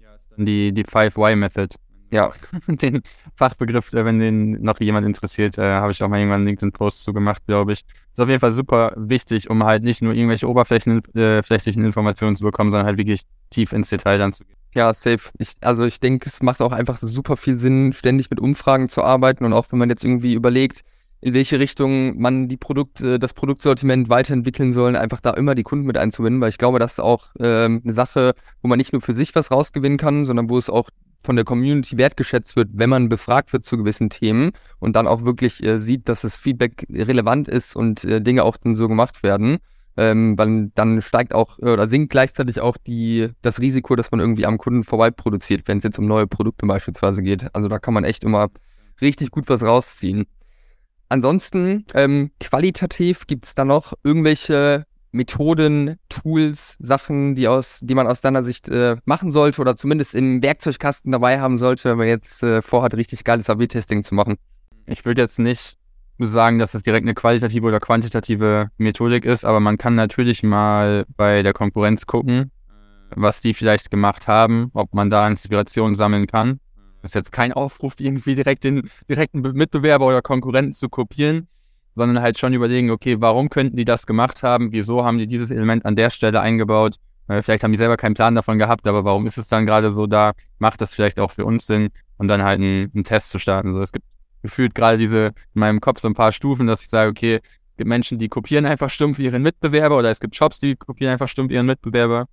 Ja, ist dann die, die 5Y-Method. Ja, den Fachbegriff, wenn den noch jemand interessiert, äh, habe ich auch mal irgendwann einen LinkedIn-Post zu gemacht, glaube ich. Ist auf jeden Fall super wichtig, um halt nicht nur irgendwelche oberflächlichen äh, Informationen zu bekommen, sondern halt wirklich tief ins Detail dann zu gehen. Ja, safe. Ich, also ich denke, es macht auch einfach super viel Sinn, ständig mit Umfragen zu arbeiten und auch wenn man jetzt irgendwie überlegt, in welche Richtung man die Produkt, das Produktsortiment weiterentwickeln soll, einfach da immer die Kunden mit einzubinden, weil ich glaube, das ist auch ähm, eine Sache, wo man nicht nur für sich was rausgewinnen kann, sondern wo es auch von der Community wertgeschätzt wird, wenn man befragt wird zu gewissen Themen und dann auch wirklich äh, sieht, dass das Feedback relevant ist und äh, Dinge auch dann so gemacht werden. Ähm, weil dann steigt auch oder sinkt gleichzeitig auch die, das Risiko, dass man irgendwie am Kunden vorbei produziert, wenn es jetzt um neue Produkte beispielsweise geht. Also da kann man echt immer richtig gut was rausziehen. Ansonsten, ähm, qualitativ gibt es da noch irgendwelche Methoden, Tools, Sachen, die aus, die man aus deiner Sicht äh, machen sollte oder zumindest im Werkzeugkasten dabei haben sollte, wenn man jetzt äh, vorhat, richtig geiles AB-Testing zu machen? Ich würde jetzt nicht sagen, dass das direkt eine qualitative oder quantitative Methodik ist, aber man kann natürlich mal bei der Konkurrenz gucken, was die vielleicht gemacht haben, ob man da Inspiration sammeln kann. Das ist jetzt kein Aufruf, irgendwie direkt den direkten Mitbewerber oder Konkurrenten zu kopieren, sondern halt schon überlegen, okay, warum könnten die das gemacht haben? Wieso haben die dieses Element an der Stelle eingebaut? Vielleicht haben die selber keinen Plan davon gehabt, aber warum ist es dann gerade so da? Macht das vielleicht auch für uns Sinn? Und dann halt einen, einen Test zu starten. So, es gibt gefühlt gerade diese in meinem Kopf so ein paar Stufen, dass ich sage, okay, es gibt Menschen, die kopieren einfach stumpf ihren Mitbewerber oder es gibt Shops, die kopieren einfach stumpf ihren Mitbewerber.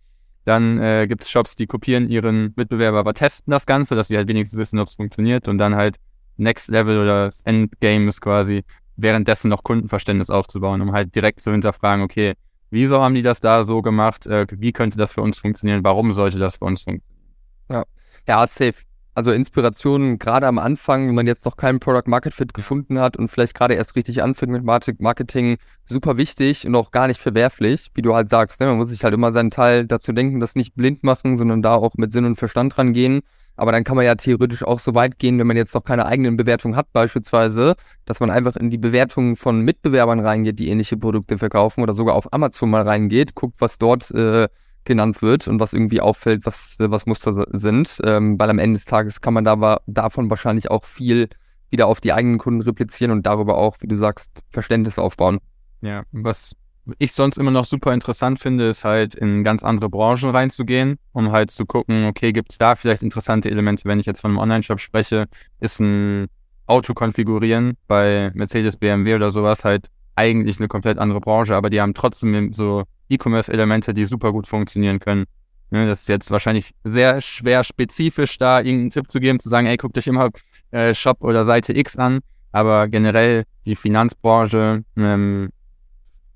Dann äh, gibt es Shops, die kopieren ihren Mitbewerber, aber testen das Ganze, dass sie halt wenigstens wissen, ob es funktioniert. Und dann halt Next Level oder das Endgame ist quasi währenddessen noch Kundenverständnis aufzubauen, um halt direkt zu hinterfragen, okay, wieso haben die das da so gemacht? Äh, wie könnte das für uns funktionieren? Warum sollte das für uns funktionieren? Ja, ja, safe. Also Inspirationen gerade am Anfang, wenn man jetzt noch keinen Product Market Fit gefunden hat und vielleicht gerade erst richtig anfängt mit Marketing, super wichtig und auch gar nicht verwerflich, wie du halt sagst. Ne? Man muss sich halt immer seinen Teil dazu denken, das nicht blind machen, sondern da auch mit Sinn und Verstand rangehen. Aber dann kann man ja theoretisch auch so weit gehen, wenn man jetzt noch keine eigenen Bewertungen hat, beispielsweise, dass man einfach in die Bewertungen von Mitbewerbern reingeht, die ähnliche Produkte verkaufen oder sogar auf Amazon mal reingeht, guckt, was dort äh, genannt wird und was irgendwie auffällt, was, was Muster sind. Ähm, weil am Ende des Tages kann man da davon wahrscheinlich auch viel wieder auf die eigenen Kunden replizieren und darüber auch, wie du sagst, Verständnis aufbauen. Ja, was ich sonst immer noch super interessant finde, ist halt in ganz andere Branchen reinzugehen, um halt zu gucken, okay, gibt es da vielleicht interessante Elemente, wenn ich jetzt von einem Online-Shop spreche, ist ein Auto konfigurieren bei Mercedes, BMW oder sowas halt eigentlich eine komplett andere Branche, aber die haben trotzdem so E-Commerce-Elemente, die super gut funktionieren können. Ne, das ist jetzt wahrscheinlich sehr schwer spezifisch, da irgendeinen Tipp zu geben, zu sagen, ey, guckt euch immer äh, Shop oder Seite X an, aber generell die Finanzbranche, ähm,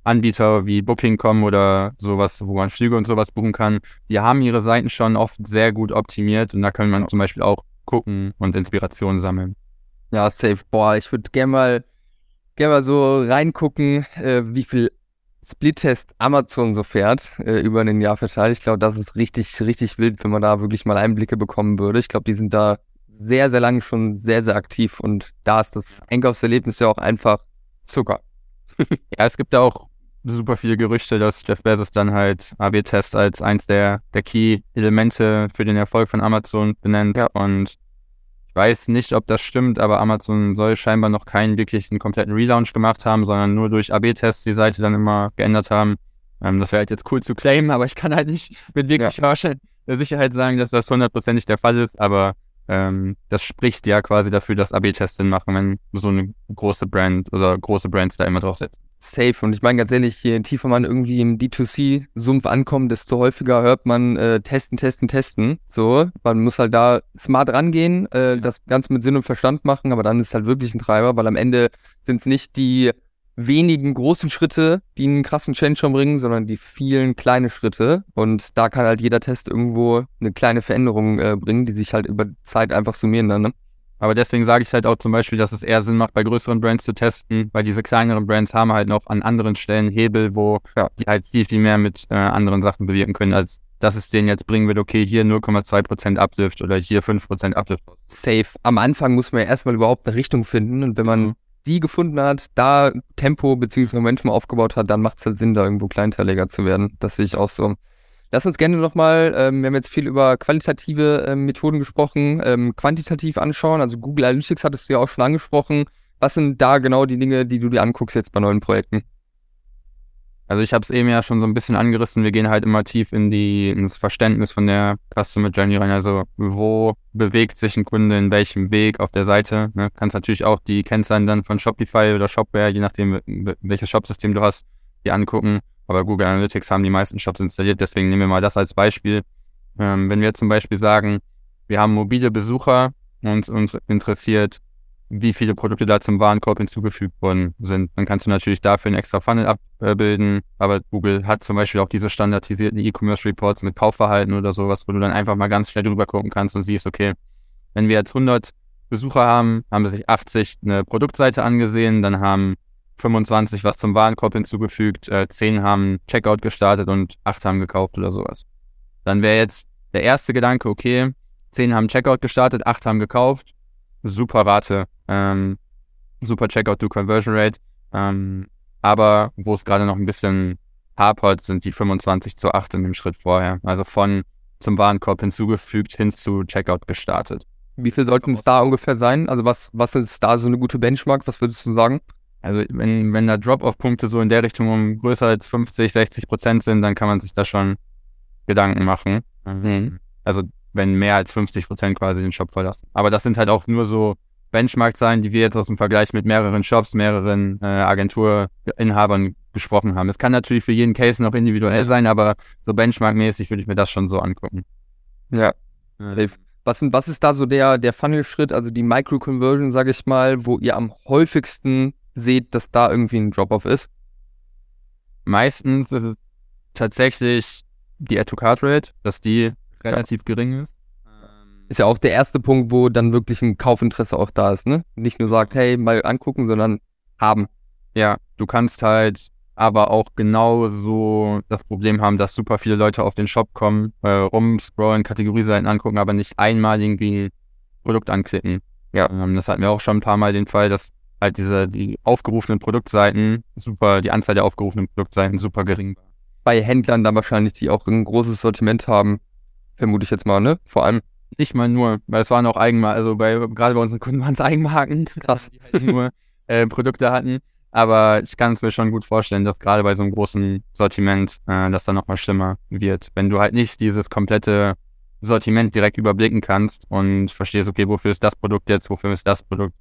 Anbieter wie Booking.com oder sowas, wo man Flüge und sowas buchen kann, die haben ihre Seiten schon oft sehr gut optimiert und da kann man zum Beispiel auch gucken und Inspiration sammeln. Ja, safe. Boah, ich würde gerne mal, gern mal so reingucken, äh, wie viel Split-Test Amazon so fährt, äh, über ein Jahr verteilt. Ich glaube, das ist richtig, richtig wild, wenn man da wirklich mal Einblicke bekommen würde. Ich glaube, die sind da sehr, sehr lange schon sehr, sehr aktiv und da ist das Einkaufserlebnis ja auch einfach Zucker. ja, es gibt da auch super viele Gerüchte, dass Jeff Bezos dann halt AB-Test als eins der, der Key-Elemente für den Erfolg von Amazon benennt. Ja. Und weiß nicht, ob das stimmt, aber Amazon soll scheinbar noch keinen wirklichen kompletten Relaunch gemacht haben, sondern nur durch AB-Tests die Seite dann immer geändert haben. Ähm, das wäre halt jetzt cool zu claimen, aber ich kann halt nicht mit wirklich ja. Sicherheit sagen, dass das hundertprozentig der Fall ist, aber ähm, das spricht ja quasi dafür, dass AB-Tests Sinn machen, wenn so eine große Brand oder große Brands da immer drauf setzen. Safe. Und ich meine ganz ehrlich, je tiefer man irgendwie im D2C-Sumpf ankommt, desto häufiger hört man äh, testen, testen, testen. So, man muss halt da smart rangehen, äh, das Ganze mit Sinn und Verstand machen, aber dann ist halt wirklich ein Treiber, weil am Ende sind es nicht die wenigen großen Schritte, die einen krassen Change schon bringen, sondern die vielen kleinen Schritte. Und da kann halt jeder Test irgendwo eine kleine Veränderung äh, bringen, die sich halt über Zeit einfach summieren dann. Ne? Aber deswegen sage ich halt auch zum Beispiel, dass es eher Sinn macht, bei größeren Brands zu testen, weil diese kleineren Brands haben halt noch an anderen Stellen Hebel, wo ja. die halt viel, viel mehr mit äh, anderen Sachen bewirken können, als dass es denen jetzt bringen wird, okay, hier 0,2% Uplift oder hier 5% Uplift. Safe. Am Anfang muss man ja erstmal überhaupt eine Richtung finden und wenn man mhm. Die gefunden hat, da Tempo bzw. Momentum aufgebaut hat, dann macht es halt Sinn, da irgendwo kleinteiliger zu werden. Das sehe ich auch so. Lass uns gerne nochmal, ähm, wir haben jetzt viel über qualitative ähm, Methoden gesprochen, ähm, quantitativ anschauen. Also Google Analytics hattest du ja auch schon angesprochen. Was sind da genau die Dinge, die du dir anguckst jetzt bei neuen Projekten? Also ich habe es eben ja schon so ein bisschen angerissen. Wir gehen halt immer tief in die ins Verständnis von der Customer Journey rein. Also wo bewegt sich ein Kunde in welchem Weg auf der Seite? Ne? Kannst natürlich auch die Kennzahlen dann von Shopify oder Shopware, je nachdem welches Shopsystem du hast, dir angucken aber Google Analytics haben die meisten Shops installiert, deswegen nehmen wir mal das als Beispiel. Ähm, wenn wir zum Beispiel sagen, wir haben mobile Besucher und uns interessiert, wie viele Produkte da zum Warenkorb hinzugefügt worden sind, dann kannst du natürlich dafür einen extra Funnel abbilden. Aber Google hat zum Beispiel auch diese standardisierten E-Commerce Reports mit Kaufverhalten oder sowas, wo du dann einfach mal ganz schnell drüber gucken kannst und siehst, okay, wenn wir jetzt 100 Besucher haben, haben sich 80 eine Produktseite angesehen, dann haben 25 was zum Warenkorb hinzugefügt, äh, 10 haben Checkout gestartet und 8 haben gekauft oder sowas. Dann wäre jetzt der erste Gedanke, okay, 10 haben Checkout gestartet, 8 haben gekauft, super Rate, ähm, super Checkout to Conversion Rate, ähm, aber wo es gerade noch ein bisschen hapert, sind die 25 zu 8 in dem Schritt vorher. Also von zum Warenkorb hinzugefügt hin zu Checkout gestartet. Wie viel sollten es da ungefähr sein? Also was, was ist da so eine gute Benchmark? Was würdest du sagen? Also wenn, wenn da Drop-off-Punkte so in der Richtung um größer als 50, 60 Prozent sind, dann kann man sich da schon Gedanken machen. Mhm. Also wenn mehr als 50 Prozent quasi den Shop verlassen. Aber das sind halt auch nur so Benchmark-Zahlen, die wir jetzt aus dem Vergleich mit mehreren Shops, mehreren äh, Agenturinhabern gesprochen haben. Es kann natürlich für jeden Case noch individuell sein, aber so Benchmark-mäßig würde ich mir das schon so angucken. Ja, safe. Was, was ist da so der, der Funnel-Schritt, also die Micro-Conversion, sage ich mal, wo ihr am häufigsten seht, dass da irgendwie ein Drop-off ist? Meistens ist es tatsächlich die Add-to-Card-Rate, dass die relativ ja. gering ist. Ist ja auch der erste Punkt, wo dann wirklich ein Kaufinteresse auch da ist, ne? Nicht nur sagt, hey, mal angucken, sondern haben. Ja, du kannst halt aber auch genauso das Problem haben, dass super viele Leute auf den Shop kommen, äh, rumscrollen, Kategorieseiten angucken, aber nicht einmal irgendwie ein Produkt anklicken. Ja, ähm, das hatten wir auch schon ein paar Mal den Fall, dass halt diese, die aufgerufenen Produktseiten super, die Anzahl der aufgerufenen Produktseiten super gering war. Bei Händlern dann wahrscheinlich, die auch ein großes Sortiment haben, vermute ich jetzt mal, ne? Vor allem. Nicht mal nur, weil es waren auch Eigenmarken, also bei, gerade bei unseren Kunden waren es Eigenmarken, krass, die halt nur äh, Produkte hatten. Aber ich kann es mir schon gut vorstellen, dass gerade bei so einem großen Sortiment äh, das dann nochmal schlimmer wird. Wenn du halt nicht dieses komplette Sortiment direkt überblicken kannst und verstehst, okay, wofür ist das Produkt jetzt, wofür ist das Produkt,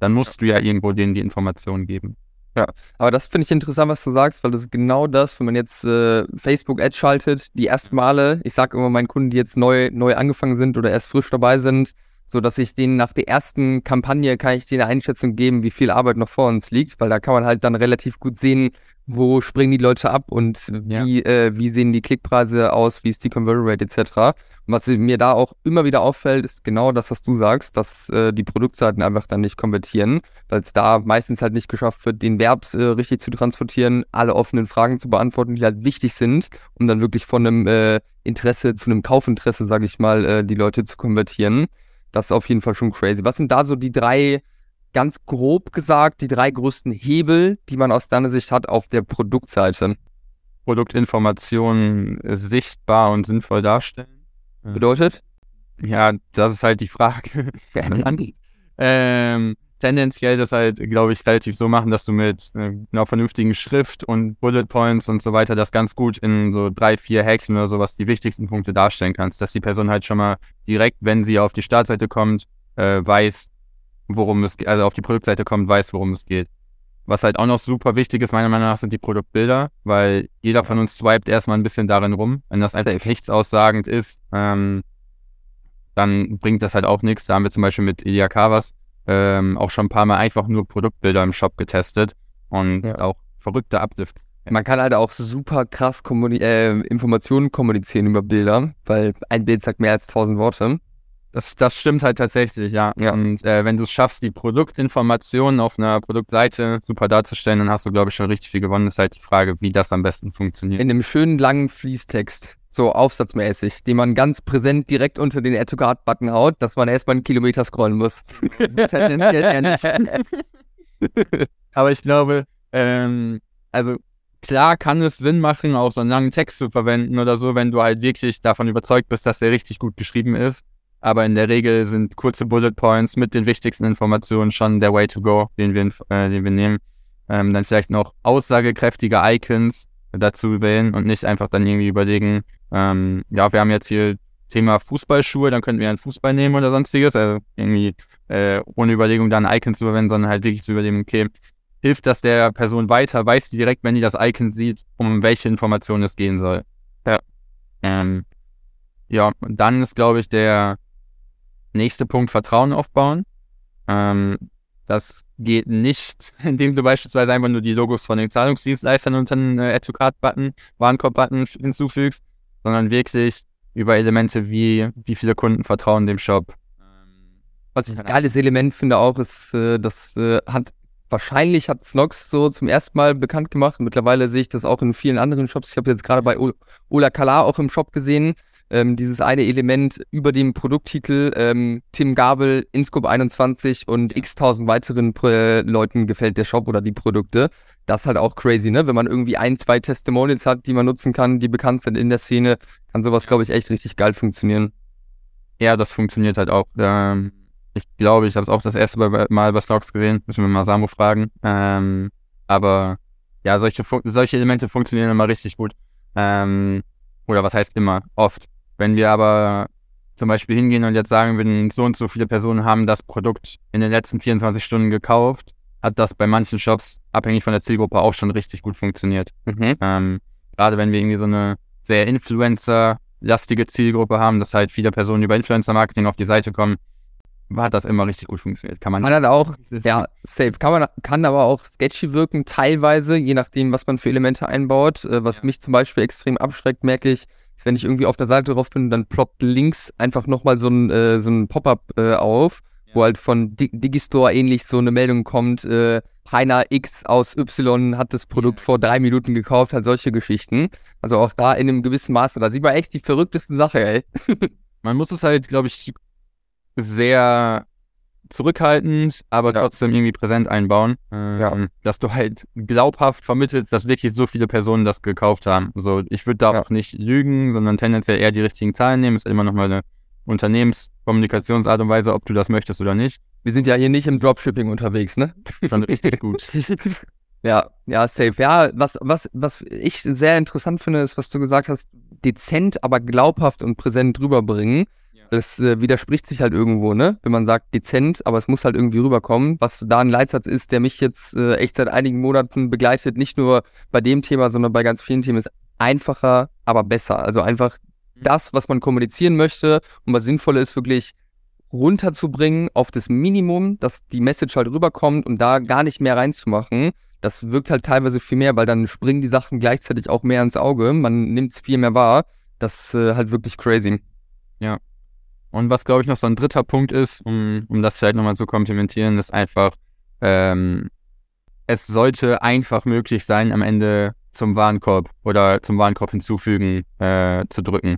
dann musst du ja irgendwo denen die Informationen geben. Ja, aber das finde ich interessant, was du sagst, weil das ist genau das, wenn man jetzt äh, Facebook-Ads schaltet, die ersten Male, ich sage immer meinen Kunden, die jetzt neu, neu angefangen sind oder erst frisch dabei sind, so dass ich denen nach der ersten Kampagne kann ich denen eine Einschätzung geben, wie viel Arbeit noch vor uns liegt, weil da kann man halt dann relativ gut sehen, wo springen die Leute ab und wie, ja. äh, wie sehen die Klickpreise aus, wie ist die Conversion Rate etc. Und was mir da auch immer wieder auffällt, ist genau das, was du sagst, dass äh, die Produktseiten einfach dann nicht konvertieren, weil es da meistens halt nicht geschafft wird, den Verb äh, richtig zu transportieren, alle offenen Fragen zu beantworten, die halt wichtig sind, um dann wirklich von einem äh, Interesse zu einem Kaufinteresse, sage ich mal, äh, die Leute zu konvertieren. Das ist auf jeden Fall schon crazy. Was sind da so die drei ganz grob gesagt die drei größten Hebel, die man aus deiner Sicht hat auf der Produktseite? Produktinformationen sichtbar und sinnvoll darstellen. Bedeutet? Ja, das ist halt die Frage. ähm, tendenziell das halt, glaube ich, relativ so machen, dass du mit äh, einer vernünftigen Schrift und Bullet Points und so weiter das ganz gut in so drei, vier Häkchen oder sowas die wichtigsten Punkte darstellen kannst, dass die Person halt schon mal direkt, wenn sie auf die Startseite kommt, äh, weiß, worum es geht, also auf die Produktseite kommt, weiß, worum es geht. Was halt auch noch super wichtig ist, meiner Meinung nach, sind die Produktbilder, weil jeder von uns swiped erstmal ein bisschen darin rum. Wenn das einfach nichts aussagend ist, ähm, dann bringt das halt auch nichts. Da haben wir zum Beispiel mit Ilya Kavas ähm, auch schon ein paar Mal einfach nur Produktbilder im Shop getestet und ja. auch verrückte Uplifts. Man kann halt auch super krass kommuni äh, Informationen kommunizieren über Bilder, weil ein Bild sagt mehr als tausend Worte. Das, das stimmt halt tatsächlich, ja. ja. Und äh, wenn du es schaffst, die Produktinformationen auf einer Produktseite super darzustellen, dann hast du, glaube ich, schon richtig viel gewonnen. Das ist halt die Frage, wie das am besten funktioniert. In einem schönen langen Fließtext, so aufsatzmäßig, den man ganz präsent direkt unter den Add to Card-Button haut, dass man erstmal einen Kilometer scrollen muss. Tendenziell ja nicht. Aber ich glaube, ähm, also klar kann es Sinn machen, auch so einen langen Text zu verwenden oder so, wenn du halt wirklich davon überzeugt bist, dass der richtig gut geschrieben ist aber in der Regel sind kurze Bullet Points mit den wichtigsten Informationen schon der Way to go, den wir, äh, den wir nehmen. Ähm, dann vielleicht noch aussagekräftige Icons dazu wählen und nicht einfach dann irgendwie überlegen, ähm, ja, wir haben jetzt hier Thema Fußballschuhe, dann könnten wir einen Fußball nehmen oder sonstiges. Also irgendwie äh, ohne Überlegung dann Icons zu verwenden, sondern halt wirklich zu überlegen, okay, hilft das der Person weiter, weiß die direkt, wenn die das Icon sieht, um welche Informationen es gehen soll. Ja. Ähm, ja, dann ist, glaube ich, der Nächster Punkt, Vertrauen aufbauen. Ähm, das geht nicht, indem du beispielsweise einfach nur die Logos von den Zahlungsdienstleistern unter den äh, Add-to-Card-Button, Warenkorb-Button hinzufügst, sondern wirklich über Elemente wie, wie viele Kunden vertrauen dem Shop. Was ich ein geiles Element finde auch, ist, äh, das äh, hat wahrscheinlich hat Snox so zum ersten Mal bekannt gemacht. Mittlerweile sehe ich das auch in vielen anderen Shops. Ich habe jetzt gerade bei Ola Kala auch im Shop gesehen. Ähm, dieses eine Element über dem Produkttitel ähm, Tim Gabel, Inscope 21 und x tausend weiteren äh, Leuten gefällt der Shop oder die Produkte. Das ist halt auch crazy, ne? Wenn man irgendwie ein, zwei Testimonials hat, die man nutzen kann, die bekannt sind in der Szene, kann sowas, glaube ich, echt richtig geil funktionieren. Ja, das funktioniert halt auch. Ähm, ich glaube, ich habe es auch das erste Mal bei Stocks gesehen. Müssen wir mal Samu fragen. Ähm, aber ja, solche, solche Elemente funktionieren immer richtig gut. Ähm, oder was heißt immer? Oft. Wenn wir aber zum Beispiel hingehen und jetzt sagen würden, so und so viele Personen haben das Produkt in den letzten 24 Stunden gekauft, hat das bei manchen Shops, abhängig von der Zielgruppe, auch schon richtig gut funktioniert. Mhm. Ähm, gerade wenn wir irgendwie so eine sehr Influencer-lastige Zielgruppe haben, dass halt viele Personen über Influencer-Marketing auf die Seite kommen, hat das immer richtig gut funktioniert. Kann man, man hat auch, ja, safe. Kann man, kann aber auch sketchy wirken, teilweise, je nachdem, was man für Elemente einbaut. Äh, was mich zum Beispiel extrem abschreckt, merke ich, wenn ich irgendwie auf der Seite drauf bin, dann ploppt links einfach nochmal so ein, äh, so ein Pop-up äh, auf, ja. wo halt von Dig Digistore ähnlich so eine Meldung kommt, äh, Heiner X aus Y hat das Produkt ja. vor drei Minuten gekauft, halt solche Geschichten. Also auch da in einem gewissen Maße, da sieht man echt die verrücktesten Sachen, ey. man muss es halt, glaube ich, sehr zurückhaltend, aber ja. trotzdem irgendwie präsent einbauen. Ähm, ja. Dass du halt glaubhaft vermittelst, dass wirklich so viele Personen das gekauft haben. Also ich würde da ja. auch nicht lügen, sondern tendenziell eher die richtigen Zahlen nehmen. Ist immer noch mal eine Unternehmenskommunikationsart und Weise, ob du das möchtest oder nicht. Wir sind ja hier nicht im Dropshipping unterwegs, ne? Schon richtig gut. ja, ja, safe. Ja, was, was, was ich sehr interessant finde, ist, was du gesagt hast, dezent, aber glaubhaft und präsent rüberbringen. Das äh, widerspricht sich halt irgendwo, ne? Wenn man sagt dezent, aber es muss halt irgendwie rüberkommen. Was da ein Leitsatz ist, der mich jetzt äh, echt seit einigen Monaten begleitet, nicht nur bei dem Thema, sondern bei ganz vielen Themen, ist einfacher, aber besser. Also einfach mhm. das, was man kommunizieren möchte und was sinnvoll ist, wirklich runterzubringen auf das Minimum, dass die Message halt rüberkommt und da gar nicht mehr reinzumachen. Das wirkt halt teilweise viel mehr, weil dann springen die Sachen gleichzeitig auch mehr ins Auge. Man nimmt es viel mehr wahr. Das ist äh, halt wirklich crazy. Ja, und was, glaube ich, noch so ein dritter Punkt ist, um, um das vielleicht nochmal zu komplementieren, ist einfach, ähm, es sollte einfach möglich sein, am Ende zum Warenkorb oder zum Warenkorb hinzufügen äh, zu drücken.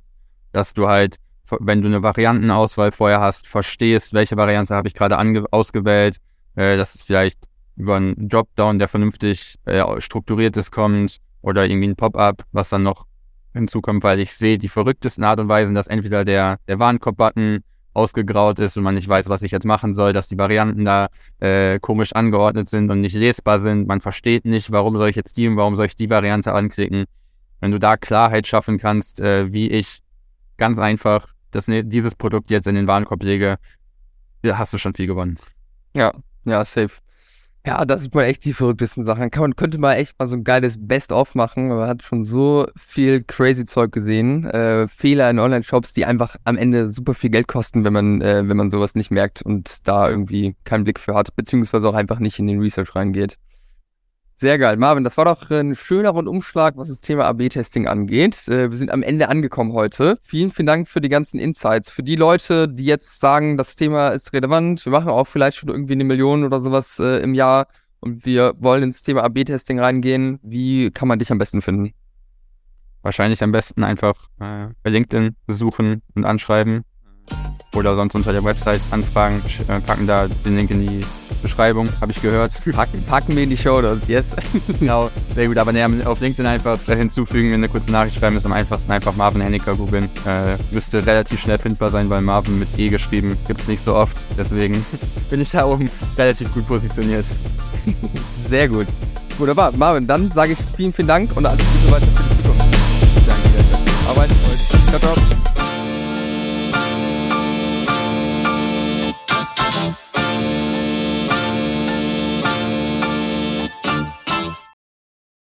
Dass du halt, wenn du eine Variantenauswahl vorher hast, verstehst, welche Variante habe ich gerade ausgewählt, äh, dass es vielleicht über einen Dropdown, der vernünftig äh, strukturiert ist, kommt oder irgendwie ein Pop-up, was dann noch hinzukommt, weil ich sehe die verrücktesten Art und Weisen, dass entweder der, der Warenkorb-Button ausgegraut ist und man nicht weiß, was ich jetzt machen soll, dass die Varianten da äh, komisch angeordnet sind und nicht lesbar sind. Man versteht nicht, warum soll ich jetzt die und warum soll ich die Variante anklicken. Wenn du da Klarheit schaffen kannst, äh, wie ich ganz einfach das, ne, dieses Produkt jetzt in den Warenkorb lege, hast du schon viel gewonnen. Ja, ja, safe. Ja, das sieht man echt die verrücktesten Sachen. Kann, man könnte mal echt mal so ein geiles Best-of machen. Man hat schon so viel crazy Zeug gesehen. Äh, Fehler in Online-Shops, die einfach am Ende super viel Geld kosten, wenn man, äh, wenn man sowas nicht merkt und da irgendwie keinen Blick für hat, beziehungsweise auch einfach nicht in den Research reingeht. Sehr geil. Marvin, das war doch ein schöner Rundumschlag, was das Thema AB-Testing angeht. Äh, wir sind am Ende angekommen heute. Vielen, vielen Dank für die ganzen Insights. Für die Leute, die jetzt sagen, das Thema ist relevant, wir machen auch vielleicht schon irgendwie eine Million oder sowas äh, im Jahr und wir wollen ins Thema AB-Testing reingehen. Wie kann man dich am besten finden? Wahrscheinlich am besten einfach äh, bei LinkedIn besuchen und anschreiben oder sonst unter der Website anfragen, äh, packen da den Link in die Beschreibung, habe ich gehört. Packen, packen wir in die Show Notes, yes. genau, sehr gut. Aber ne, auf LinkedIn einfach hinzufügen, eine kurze Nachricht schreiben, ist am einfachsten. Einfach Marvin Henniker googeln. Äh, müsste relativ schnell findbar sein, weil Marvin mit E geschrieben gibt es nicht so oft. Deswegen bin ich da oben relativ gut positioniert. sehr gut. Wunderbar. Marvin, dann sage ich vielen, vielen Dank und alles Gute weiter für die Zukunft. Danke, Arbeit. Ciao, ciao.